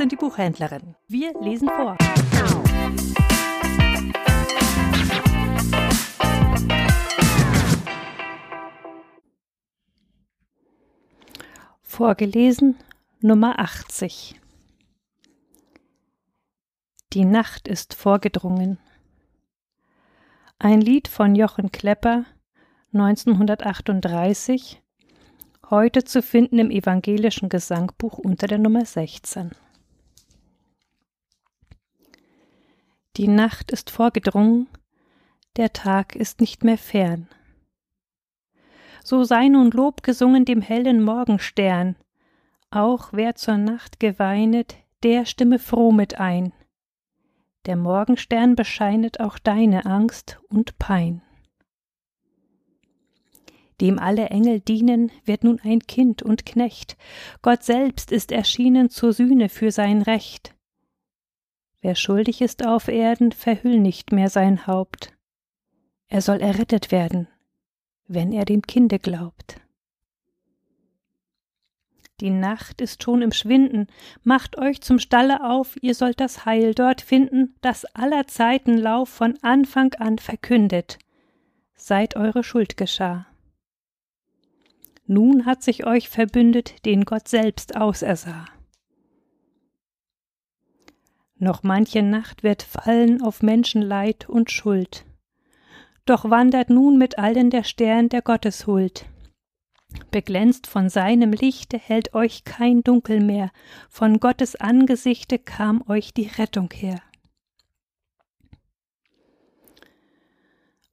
und die Buchhändlerin. Wir lesen vor. Vorgelesen Nummer 80 Die Nacht ist vorgedrungen. Ein Lied von Jochen Klepper 1938 heute zu finden im evangelischen Gesangbuch unter der Nummer 16. Die Nacht ist vorgedrungen, der Tag ist nicht mehr fern. So sei nun Lob gesungen dem hellen Morgenstern, auch wer zur Nacht geweinet, der stimme froh mit ein. Der Morgenstern bescheinet auch deine Angst und Pein dem alle Engel dienen, wird nun ein Kind und Knecht. Gott selbst ist erschienen zur Sühne für sein Recht. Wer schuldig ist auf Erden, verhüll nicht mehr sein Haupt. Er soll errettet werden, wenn er dem Kinde glaubt. Die Nacht ist schon im Schwinden, macht euch zum Stalle auf, ihr sollt das Heil dort finden, das aller Zeiten Lauf von Anfang an verkündet, seit eure Schuld geschah. Nun hat sich euch verbündet, den Gott selbst ausersah. Noch manche Nacht wird fallen auf Menschenleid und Schuld. Doch wandert nun mit allen der Stern der Gotteshuld. Beglänzt von seinem Lichte hält euch kein Dunkel mehr, von Gottes Angesichte kam euch die Rettung her.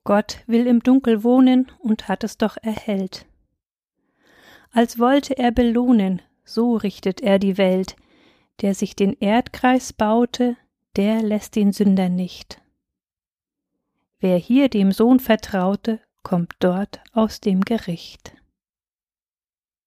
Gott will im Dunkel wohnen und hat es doch erhellt als wollte er belohnen, so richtet er die Welt, der sich den Erdkreis baute, der lässt den Sünder nicht. Wer hier dem Sohn vertraute, kommt dort aus dem Gericht.